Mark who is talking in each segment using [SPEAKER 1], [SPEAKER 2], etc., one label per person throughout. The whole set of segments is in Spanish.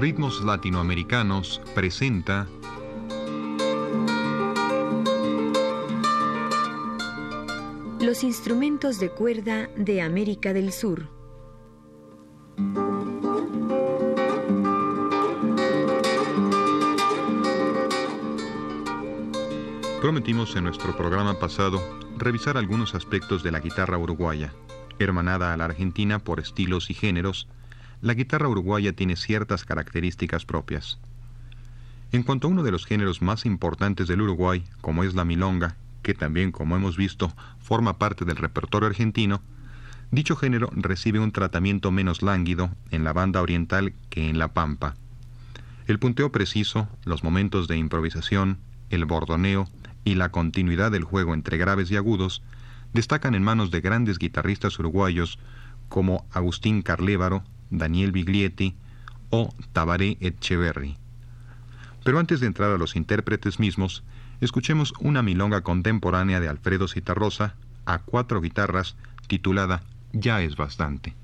[SPEAKER 1] Ritmos Latinoamericanos presenta
[SPEAKER 2] Los instrumentos de cuerda de América del Sur.
[SPEAKER 1] Prometimos en nuestro programa pasado revisar algunos aspectos de la guitarra uruguaya. Hermanada a la argentina por estilos y géneros, la guitarra uruguaya tiene ciertas características propias. En cuanto a uno de los géneros más importantes del Uruguay, como es la milonga, que también, como hemos visto, forma parte del repertorio argentino, dicho género recibe un tratamiento menos lánguido en la banda oriental que en la pampa. El punteo preciso, los momentos de improvisación, el bordoneo y la continuidad del juego entre graves y agudos destacan en manos de grandes guitarristas uruguayos como Agustín Carlévaro, Daniel Biglietti o Tabaré Etcheverry. Pero antes de entrar a los intérpretes mismos, escuchemos una milonga contemporánea de Alfredo Citarrosa a cuatro guitarras titulada Ya es bastante.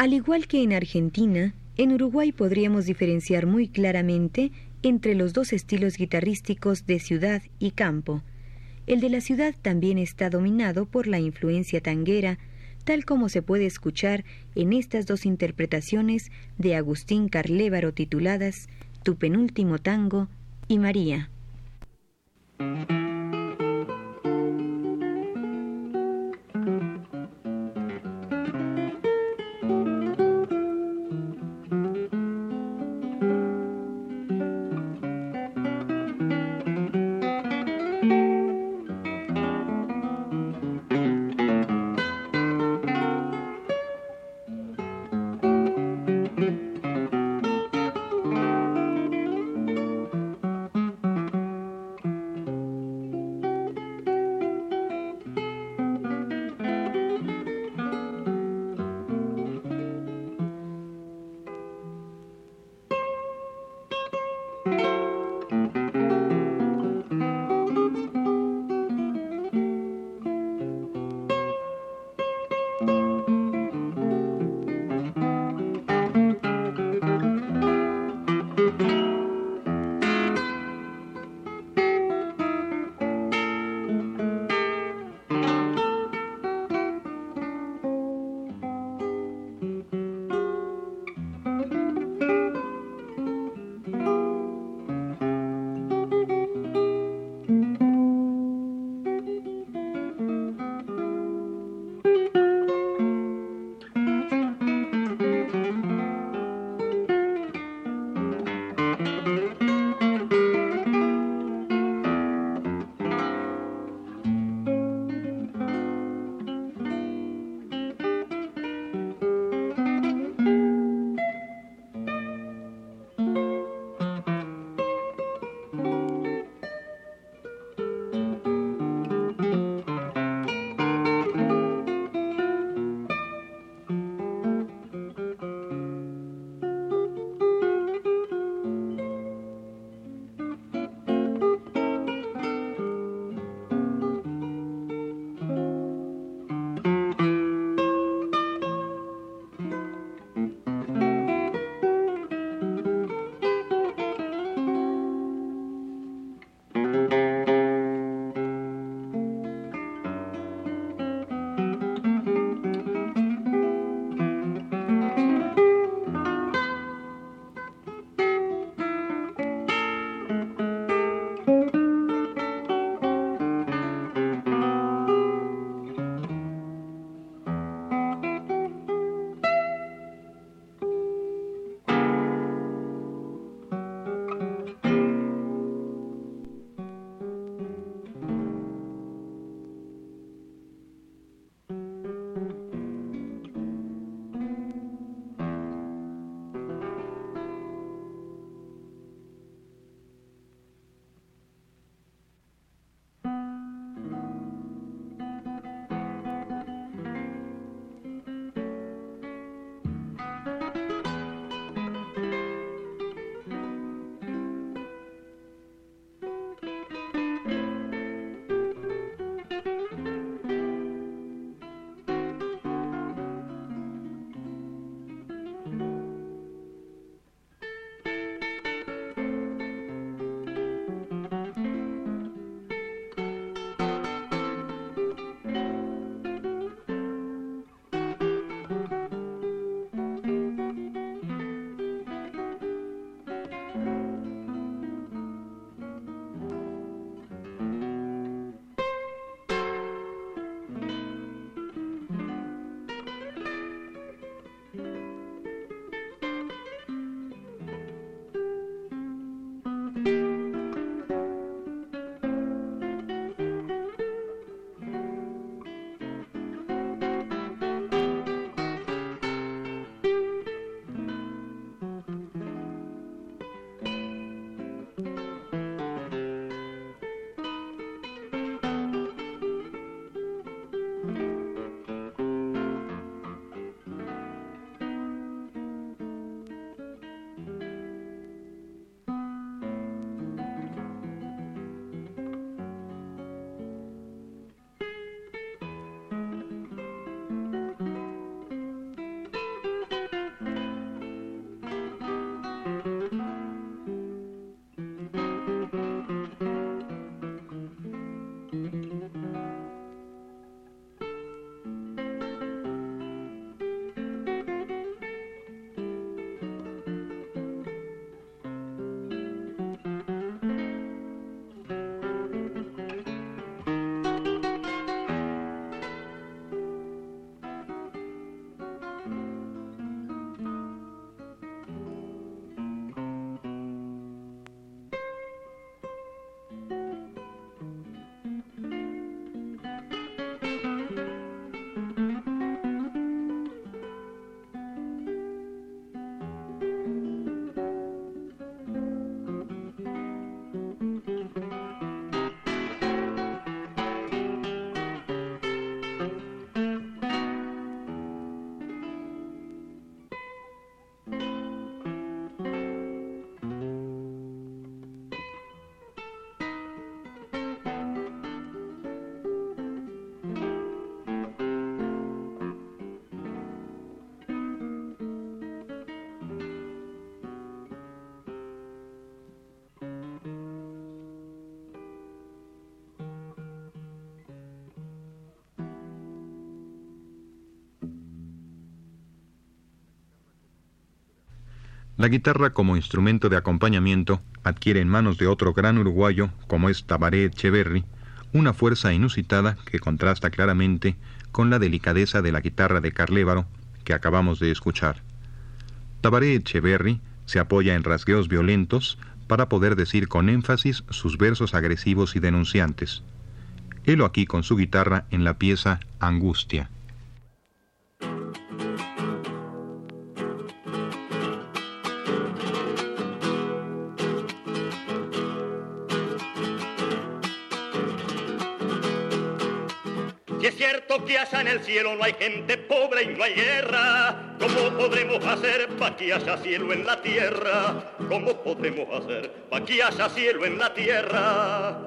[SPEAKER 2] Al igual que en Argentina, en Uruguay podríamos diferenciar muy claramente entre los dos estilos guitarrísticos de ciudad y campo. El de la ciudad también está dominado por la influencia tanguera, tal como se puede escuchar en estas dos interpretaciones de Agustín Carlévaro tituladas Tu penúltimo tango y María.
[SPEAKER 1] La guitarra como instrumento de acompañamiento adquiere en manos de otro gran uruguayo como es Tabaré Echeverry una fuerza inusitada que contrasta claramente con la delicadeza de la guitarra de Carlévaro que acabamos de escuchar. Tabaré Echeverry se apoya en rasgueos violentos para poder decir con énfasis sus versos agresivos y denunciantes. Helo aquí con su guitarra en la pieza Angustia.
[SPEAKER 3] Allá en el cielo no hay gente pobre y no hay guerra. ¿Cómo podremos hacer pa' que haya cielo en la tierra? ¿Cómo podremos hacer pa' que haya cielo en la tierra?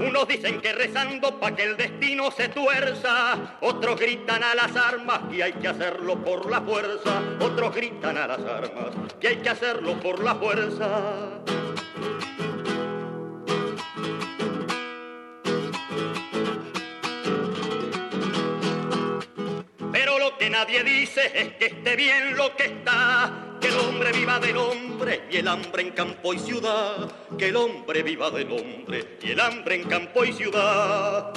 [SPEAKER 3] Unos dicen que rezando pa' que el destino se tuerza, otros gritan a las armas que hay que hacerlo por la fuerza, otros gritan a las armas que hay que hacerlo por la fuerza. Nadie dice es que esté bien lo que está, que el hombre viva del hombre y el hambre en campo y ciudad, que el hombre viva del hombre y el hambre en campo y ciudad.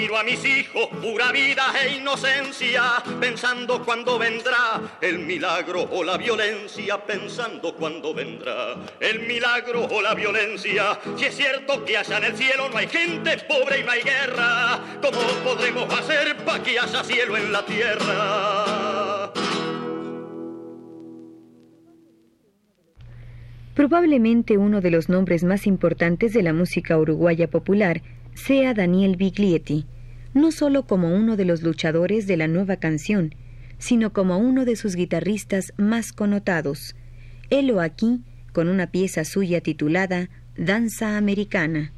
[SPEAKER 3] Miro a mis hijos, pura vida e inocencia, pensando cuándo vendrá el milagro o la violencia, pensando cuándo vendrá el milagro o la violencia. Si es cierto que allá en el cielo no hay gente pobre y no hay guerra, ¿cómo podremos hacer para que haya cielo en la tierra?
[SPEAKER 2] Probablemente uno de los nombres más importantes de la música uruguaya popular sea Daniel Biglietti, no solo como uno de los luchadores de la nueva canción, sino como uno de sus guitarristas más connotados. Helo aquí con una pieza suya titulada Danza Americana.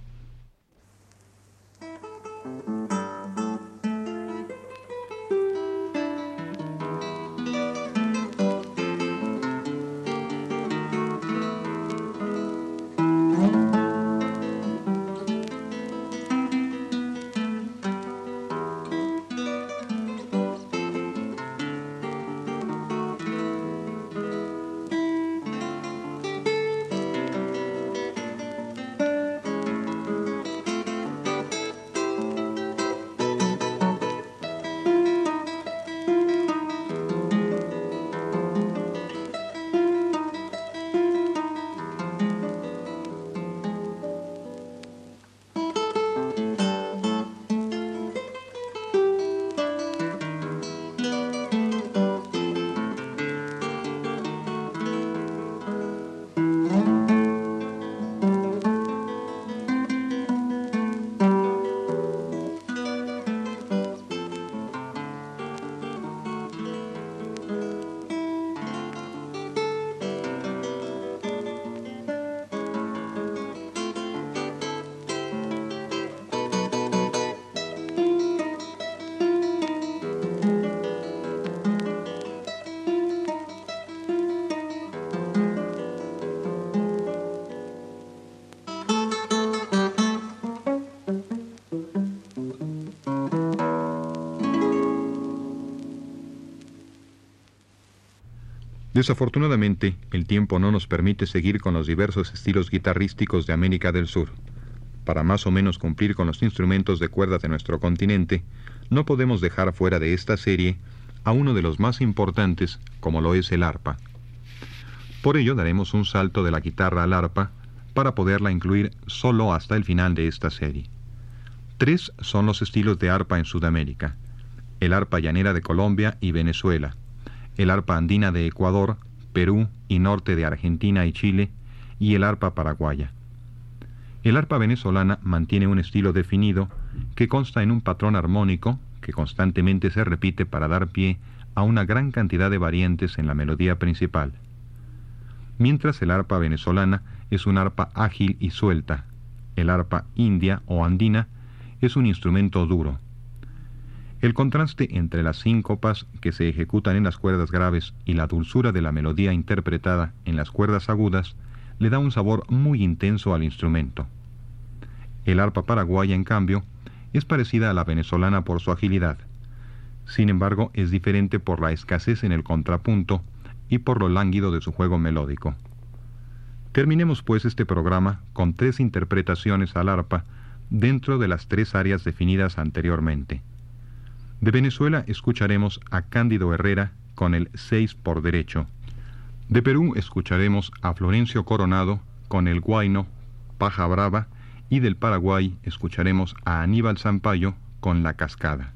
[SPEAKER 1] Desafortunadamente, el tiempo no nos permite seguir con los diversos estilos guitarrísticos de América del Sur. Para más o menos cumplir con los instrumentos de cuerda de nuestro continente, no podemos dejar fuera de esta serie a uno de los más importantes, como lo es el arpa. Por ello daremos un salto de la guitarra al arpa para poderla incluir solo hasta el final de esta serie. Tres son los estilos de arpa en Sudamérica. El arpa llanera de Colombia y Venezuela, el arpa andina de Ecuador, Perú y norte de Argentina y Chile, y el arpa paraguaya. El arpa venezolana mantiene un estilo definido que consta en un patrón armónico que constantemente se repite para dar pie a una gran cantidad de variantes en la melodía principal. Mientras el arpa venezolana es un arpa ágil y suelta, el arpa india o andina es un instrumento duro, el contraste entre las síncopas que se ejecutan en las cuerdas graves y la dulzura de la melodía interpretada en las cuerdas agudas le da un sabor muy intenso al instrumento. El arpa paraguaya, en cambio, es parecida a la venezolana por su agilidad. Sin embargo, es diferente por la escasez en el contrapunto y por lo lánguido de su juego melódico. Terminemos pues este programa con tres interpretaciones al arpa dentro de las tres áreas definidas anteriormente. De Venezuela escucharemos a Cándido Herrera con el 6 por derecho. De Perú escucharemos a Florencio Coronado con el guayno Paja Brava y del Paraguay escucharemos a Aníbal Zampayo con La Cascada.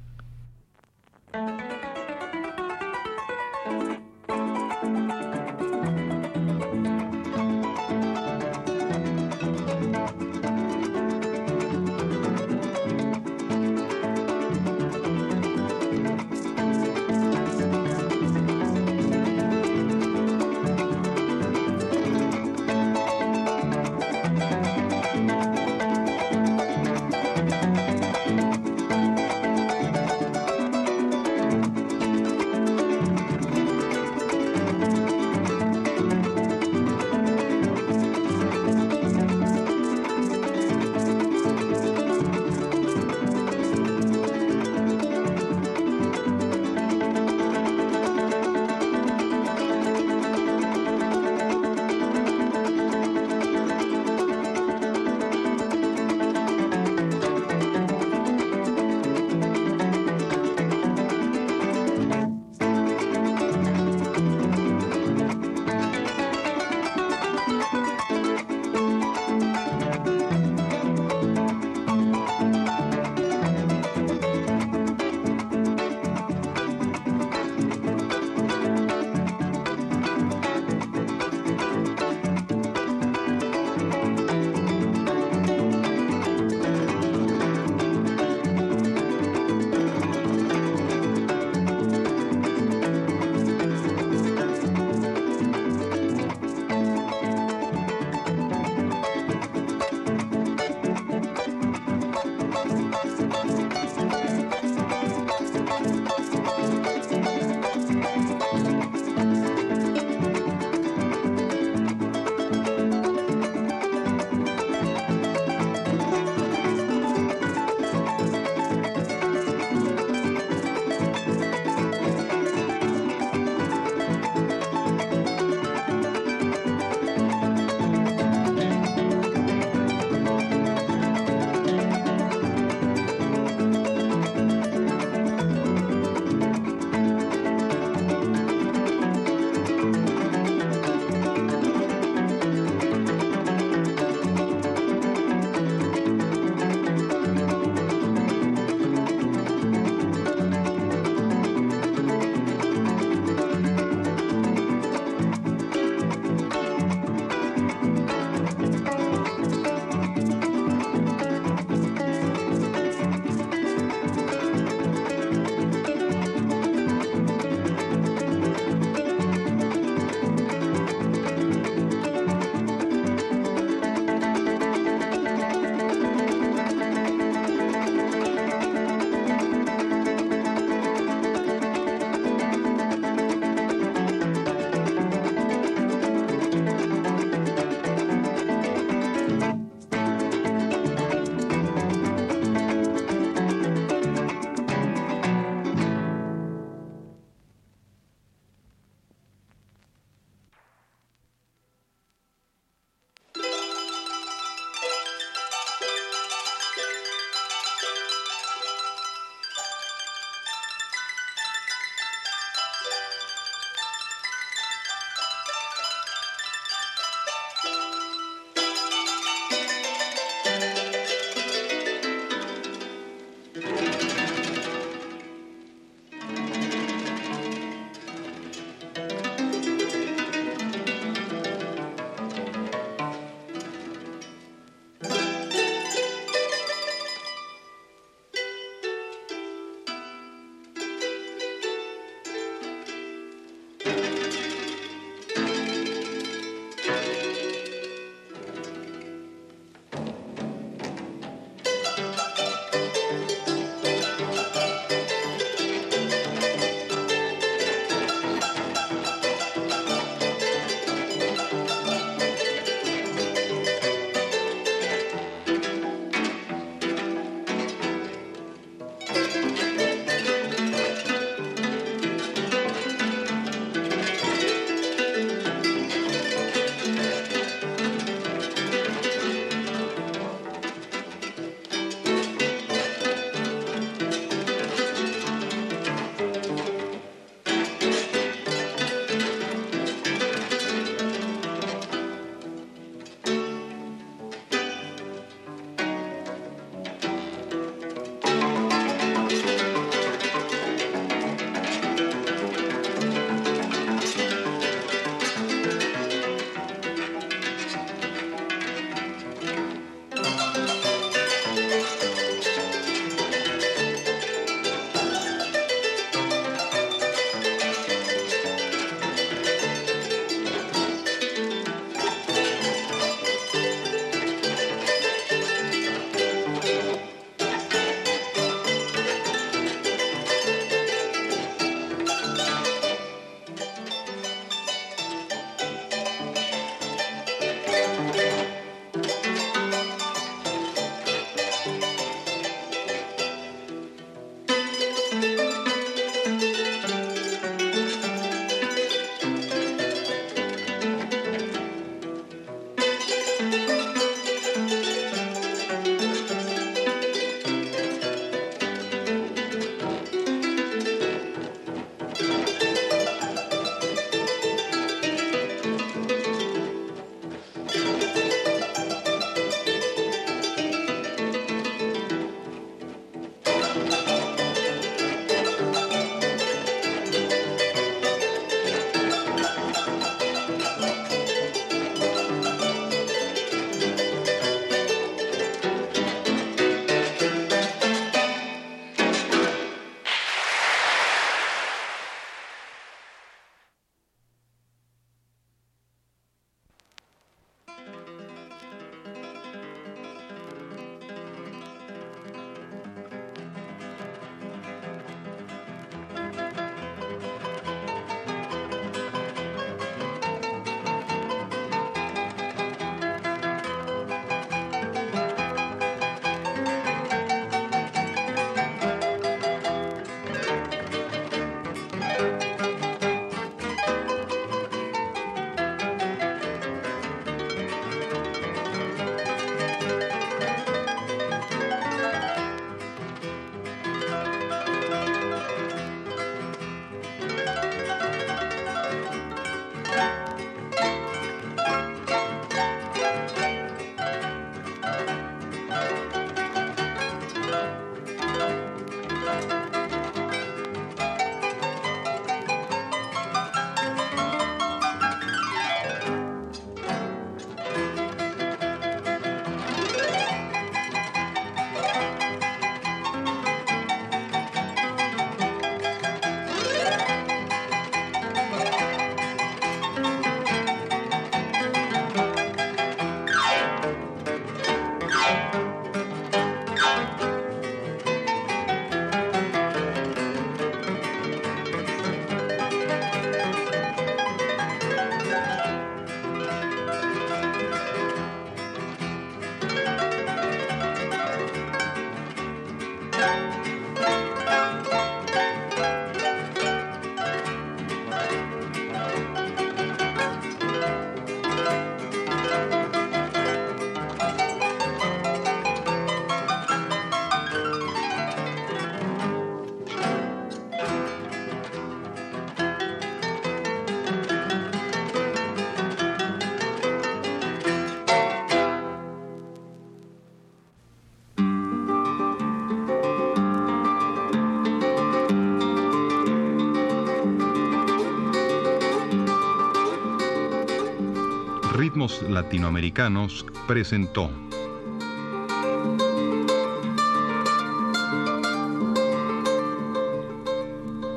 [SPEAKER 1] Latinoamericanos presentó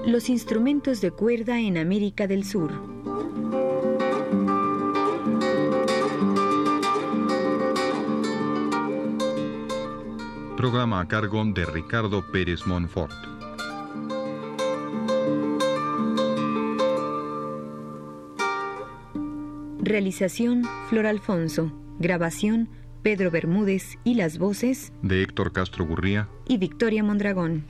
[SPEAKER 2] Los instrumentos de cuerda en América del Sur.
[SPEAKER 1] Programa a cargo de Ricardo Pérez Monfort.
[SPEAKER 2] Realización Flor Alfonso. Grabación Pedro Bermúdez y las voces
[SPEAKER 1] de Héctor Castro Gurría
[SPEAKER 2] y Victoria Mondragón.